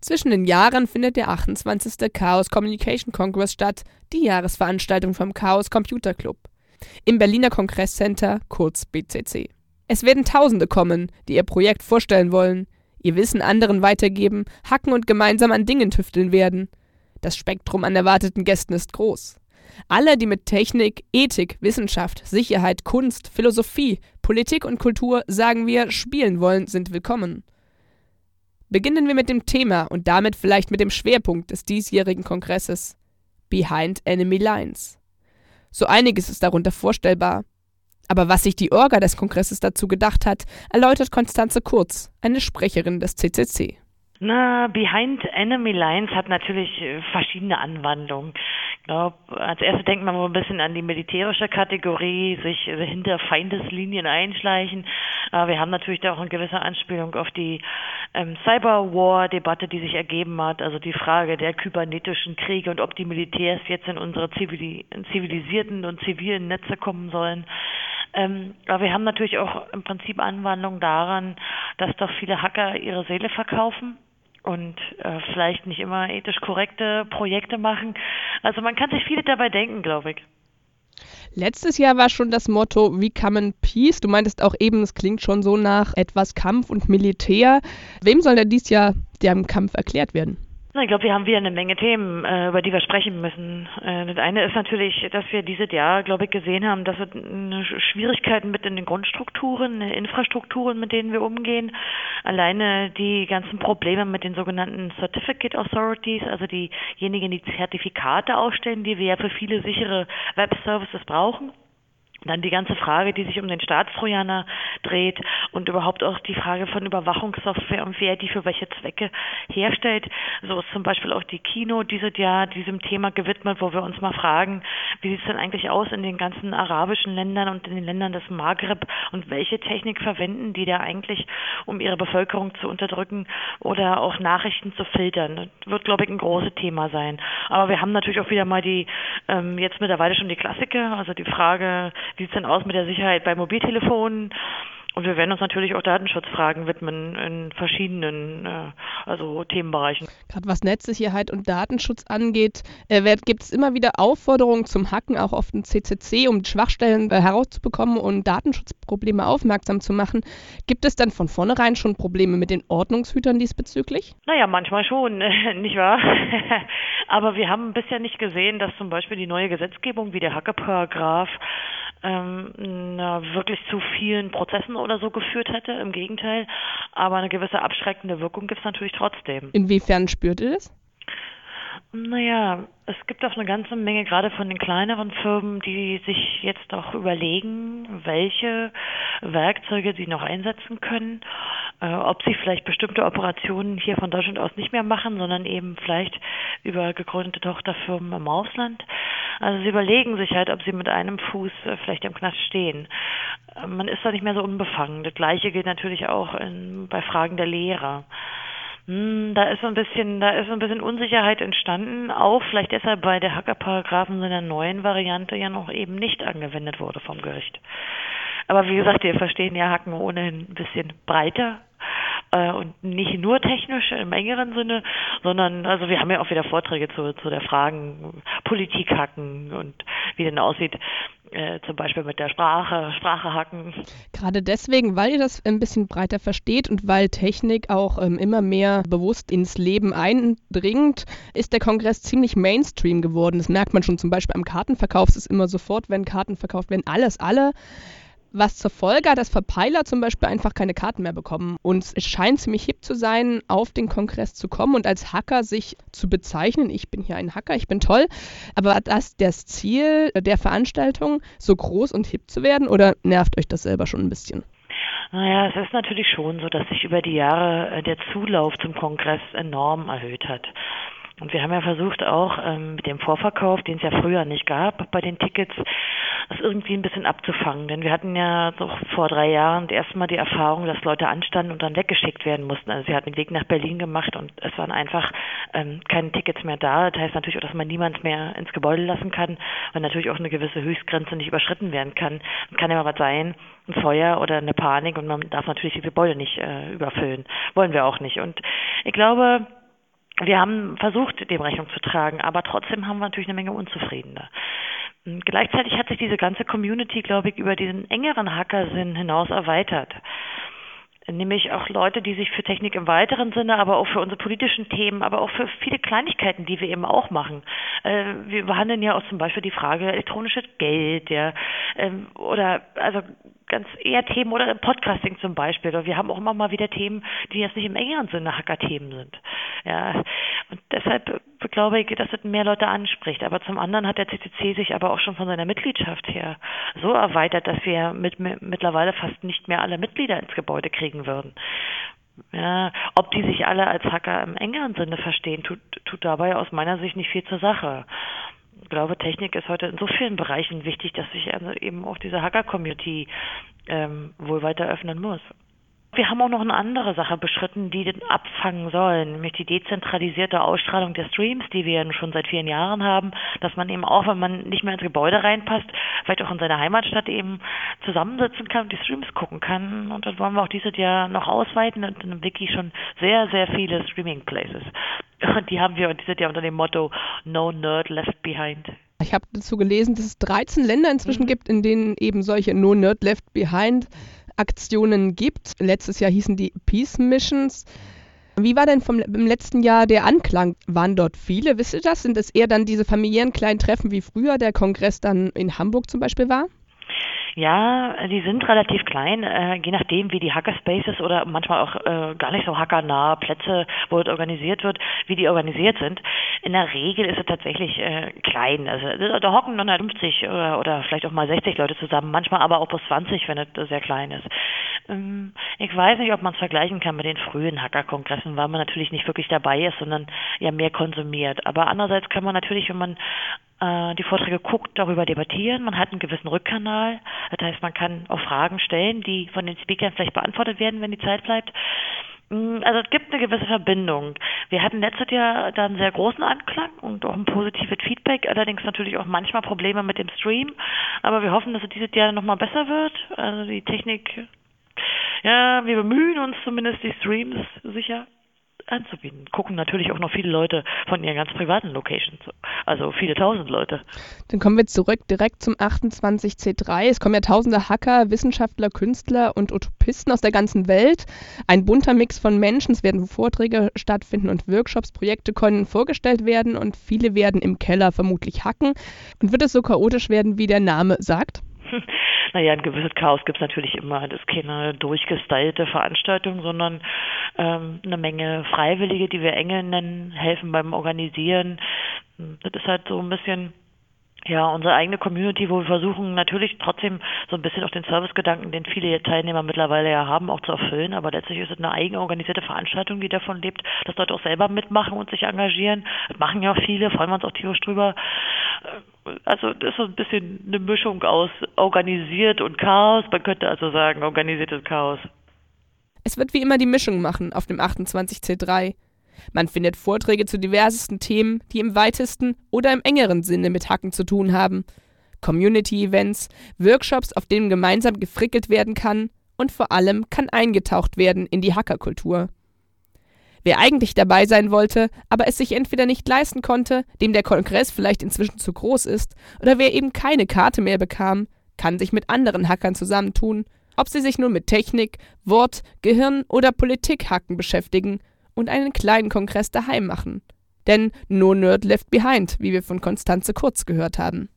Zwischen den Jahren findet der 28. Chaos Communication Congress statt, die Jahresveranstaltung vom Chaos Computer Club. Im Berliner Kongresscenter, kurz BCC. Es werden Tausende kommen, die ihr Projekt vorstellen wollen, ihr Wissen anderen weitergeben, hacken und gemeinsam an Dingen tüfteln werden. Das Spektrum an erwarteten Gästen ist groß. Alle, die mit Technik, Ethik, Wissenschaft, Sicherheit, Kunst, Philosophie, Politik und Kultur, sagen wir, spielen wollen, sind willkommen. Beginnen wir mit dem Thema und damit vielleicht mit dem Schwerpunkt des diesjährigen Kongresses Behind Enemy Lines. So einiges ist darunter vorstellbar. Aber was sich die Orga des Kongresses dazu gedacht hat, erläutert Konstanze Kurz, eine Sprecherin des CCC. Na, Behind Enemy Lines hat natürlich äh, verschiedene Anwandlungen. Ich glaube, als erstes denkt man mal ein bisschen an die militärische Kategorie, sich hinter Feindeslinien einschleichen. Aber wir haben natürlich da auch eine gewisse Anspielung auf die ähm, Cyberwar-Debatte, die sich ergeben hat, also die Frage der kybernetischen Kriege und ob die Militärs jetzt in unsere zivili zivilisierten und zivilen Netze kommen sollen. Ähm, aber wir haben natürlich auch im Prinzip Anwandlungen daran, dass doch viele Hacker ihre Seele verkaufen und äh, vielleicht nicht immer ethisch korrekte Projekte machen. Also man kann sich viele dabei denken, glaube ich. Letztes Jahr war schon das Motto wie Common Peace. Du meintest auch eben, es klingt schon so nach etwas Kampf und Militär. Wem soll denn dieses Jahr der Kampf erklärt werden? Na, ich glaube, wir haben wieder eine Menge Themen, äh, über die wir sprechen müssen. Äh, das eine ist natürlich, dass wir dieses Jahr, glaube ich, gesehen haben, dass wir Schwierigkeiten mit in den Grundstrukturen, Infrastrukturen, mit denen wir umgehen. Alleine die ganzen Probleme mit den sogenannten Certificate Authorities, also diejenigen, die Zertifikate ausstellen, die wir ja für viele sichere Web-Services brauchen. Dann die ganze Frage, die sich um den Staatstrojaner dreht und überhaupt auch die Frage von Überwachungssoftware und wer die für welche Zwecke herstellt. So ist zum Beispiel auch die Kino dieses Jahr diesem Thema gewidmet, wo wir uns mal fragen, wie sieht es denn eigentlich aus in den ganzen arabischen Ländern und in den Ländern des Maghreb und welche Technik verwenden die da eigentlich, um ihre Bevölkerung zu unterdrücken oder auch Nachrichten zu filtern. Das wird, glaube ich, ein großes Thema sein. Aber wir haben natürlich auch wieder mal die, ähm, jetzt mittlerweile schon die Klassiker, also die Frage, wie sieht es denn aus mit der Sicherheit bei Mobiltelefonen? Und wir werden uns natürlich auch Datenschutzfragen widmen in verschiedenen äh, also Themenbereichen. Gerade was Netzsicherheit und Datenschutz angeht, äh, gibt es immer wieder Aufforderungen zum Hacken, auch auf den CCC, um Schwachstellen herauszubekommen und Datenschutzprobleme aufmerksam zu machen. Gibt es dann von vornherein schon Probleme mit den Ordnungshütern diesbezüglich? Naja, manchmal schon, nicht wahr? Aber wir haben bisher nicht gesehen, dass zum Beispiel die neue Gesetzgebung wie der Hackerparagraph ähm, na, wirklich zu vielen Prozessen oder so geführt hätte. Im Gegenteil. Aber eine gewisse abschreckende Wirkung gibt es natürlich trotzdem. Inwiefern spürt ihr das? Naja, es gibt auch eine ganze Menge, gerade von den kleineren Firmen, die sich jetzt auch überlegen, welche Werkzeuge sie noch einsetzen können, äh, ob sie vielleicht bestimmte Operationen hier von Deutschland aus nicht mehr machen, sondern eben vielleicht über gegründete Tochterfirmen im Ausland. Also sie überlegen sich halt, ob sie mit einem Fuß äh, vielleicht im Knast stehen. Äh, man ist da nicht mehr so unbefangen. Das Gleiche gilt natürlich auch in, bei Fragen der Lehrer. Hm, da ist so ein bisschen, da ist so ein bisschen Unsicherheit entstanden, auch vielleicht deshalb, weil der Hackerparagraphen in der neuen Variante ja noch eben nicht angewendet wurde vom Gericht. Aber wie gesagt, wir verstehen ja Hacken ohnehin ein bisschen breiter äh, und nicht nur technisch im engeren Sinne, sondern also wir haben ja auch wieder Vorträge zu, zu der Fragen Politik hacken und wie denn aussieht, äh, zum Beispiel mit der Sprache, Sprache hacken. Gerade deswegen, weil ihr das ein bisschen breiter versteht und weil Technik auch ähm, immer mehr bewusst ins Leben eindringt, ist der Kongress ziemlich Mainstream geworden. Das merkt man schon zum Beispiel am Kartenverkauf. Es ist immer sofort, wenn Karten verkauft werden, alles, alle was zur Folge hat, dass Verpeiler zum Beispiel einfach keine Karten mehr bekommen. Und es scheint ziemlich hip zu sein, auf den Kongress zu kommen und als Hacker sich zu bezeichnen. Ich bin hier ein Hacker, ich bin toll. Aber das das Ziel der Veranstaltung, so groß und hip zu werden oder nervt euch das selber schon ein bisschen? Naja, es ist natürlich schon so, dass sich über die Jahre äh, der Zulauf zum Kongress enorm erhöht hat. Und wir haben ja versucht auch ähm, mit dem Vorverkauf, den es ja früher nicht gab bei den Tickets, das irgendwie ein bisschen abzufangen. Denn wir hatten ja so vor drei Jahren erstmal die Erfahrung, dass Leute anstanden und dann weggeschickt werden mussten. Also sie hatten den Weg nach Berlin gemacht und es waren einfach ähm, keine Tickets mehr da. Das heißt natürlich auch, dass man niemand mehr ins Gebäude lassen kann, weil natürlich auch eine gewisse Höchstgrenze nicht überschritten werden kann. Es kann ja mal was sein, ein Feuer oder eine Panik und man darf natürlich die Gebäude nicht äh, überfüllen. Wollen wir auch nicht. Und ich glaube, wir haben versucht, dem Rechnung zu tragen, aber trotzdem haben wir natürlich eine Menge Unzufriedene. Gleichzeitig hat sich diese ganze Community, glaube ich, über diesen engeren Hackersinn hinaus erweitert nämlich auch Leute, die sich für Technik im weiteren Sinne, aber auch für unsere politischen Themen, aber auch für viele Kleinigkeiten, die wir eben auch machen. Äh, wir behandeln ja auch zum Beispiel die Frage elektronisches Geld, ja, ähm, oder also ganz eher Themen oder Podcasting zum Beispiel. Oder wir haben auch immer mal wieder Themen, die jetzt nicht im engeren Sinne Hacker-Themen sind. Ja, und deshalb glaube ich, dass es mehr Leute anspricht. Aber zum anderen hat der CCC sich aber auch schon von seiner Mitgliedschaft her so erweitert, dass wir mit, mittlerweile fast nicht mehr alle Mitglieder ins Gebäude kriegen würden. Ja, ob die sich alle als Hacker im engeren Sinne verstehen, tut, tut dabei aus meiner Sicht nicht viel zur Sache. Ich glaube, Technik ist heute in so vielen Bereichen wichtig, dass sich also eben auch diese Hacker-Community ähm, wohl weiter öffnen muss. Wir haben auch noch eine andere Sache beschritten, die den abfangen sollen, nämlich die dezentralisierte Ausstrahlung der Streams, die wir schon seit vielen Jahren haben, dass man eben auch, wenn man nicht mehr ins Gebäude reinpasst, vielleicht auch in seiner Heimatstadt eben zusammensitzen kann und die Streams gucken kann. Und das wollen wir auch dieses Jahr noch ausweiten und in Wiki schon sehr, sehr viele Streaming Places. Und die haben wir dieses Jahr unter dem Motto No Nerd Left Behind. Ich habe dazu gelesen, dass es 13 Länder inzwischen mhm. gibt, in denen eben solche No Nerd Left Behind Aktionen gibt. Letztes Jahr hießen die Peace Missions. Wie war denn vom, im letzten Jahr der Anklang? Waren dort viele? Wisst ihr das? Sind es eher dann diese familiären kleinen Treffen wie früher der Kongress dann in Hamburg zum Beispiel war? Ja, die sind relativ klein, äh, je nachdem, wie die Hackerspaces oder manchmal auch äh, gar nicht so hackernahe Plätze, wo es organisiert wird, wie die organisiert sind. In der Regel ist es tatsächlich äh, klein. Also da hocken 150 oder, oder vielleicht auch mal 60 Leute zusammen, manchmal aber auch bis 20, wenn es sehr klein ist. Ähm, ich weiß nicht, ob man es vergleichen kann mit den frühen Hackerkongressen, weil man natürlich nicht wirklich dabei ist, sondern ja mehr konsumiert. Aber andererseits kann man natürlich, wenn man äh, die Vorträge guckt, darüber debattieren. Man hat einen gewissen Rückkanal. Das heißt, man kann auch Fragen stellen, die von den Speakern vielleicht beantwortet werden, wenn die Zeit bleibt. Mm, also es gibt eine gewisse Verbindung. Wir hatten letztes Jahr da einen sehr großen Anklang und auch ein positives Feedback, allerdings natürlich auch manchmal Probleme mit dem Stream. Aber wir hoffen, dass es dieses Jahr nochmal besser wird. Also die Technik, ja, wir bemühen uns zumindest die Streams sicher anzubieten. Gucken natürlich auch noch viele Leute von ihren ganz privaten Locations, also viele tausend Leute. Dann kommen wir zurück direkt zum 28C3. Es kommen ja tausende Hacker, Wissenschaftler, Künstler und Utopisten aus der ganzen Welt. Ein bunter Mix von Menschen. Es werden Vorträge stattfinden und Workshops, Projekte können vorgestellt werden und viele werden im Keller vermutlich hacken. Und wird es so chaotisch werden, wie der Name sagt? naja, ein gewisses Chaos gibt es natürlich immer. Das ist keine durchgestylte Veranstaltung, sondern ähm, eine Menge Freiwillige, die wir Engel nennen, helfen beim Organisieren. Das ist halt so ein bisschen ja, unsere eigene Community, wo wir versuchen natürlich trotzdem so ein bisschen auch den Servicegedanken, den viele Teilnehmer mittlerweile ja haben, auch zu erfüllen. Aber letztlich ist es eine eigenorganisierte Veranstaltung, die davon lebt, dass Leute auch selber mitmachen und sich engagieren. Das machen ja auch viele, freuen wir uns auch tierisch drüber. Also das ist so ein bisschen eine Mischung aus organisiert und Chaos. Man könnte also sagen, organisiertes Chaos. Es wird wie immer die Mischung machen auf dem 28C3. Man findet Vorträge zu diversesten Themen, die im weitesten oder im engeren Sinne mit Hacken zu tun haben. Community-Events, Workshops, auf denen gemeinsam gefrickelt werden kann und vor allem kann eingetaucht werden in die Hackerkultur. Wer eigentlich dabei sein wollte, aber es sich entweder nicht leisten konnte, dem der Kongress vielleicht inzwischen zu groß ist, oder wer eben keine Karte mehr bekam, kann sich mit anderen Hackern zusammentun, ob sie sich nun mit Technik, Wort, Gehirn oder Politik-Hacken beschäftigen und einen kleinen Kongress daheim machen. Denn no nerd left behind, wie wir von Konstanze Kurz gehört haben.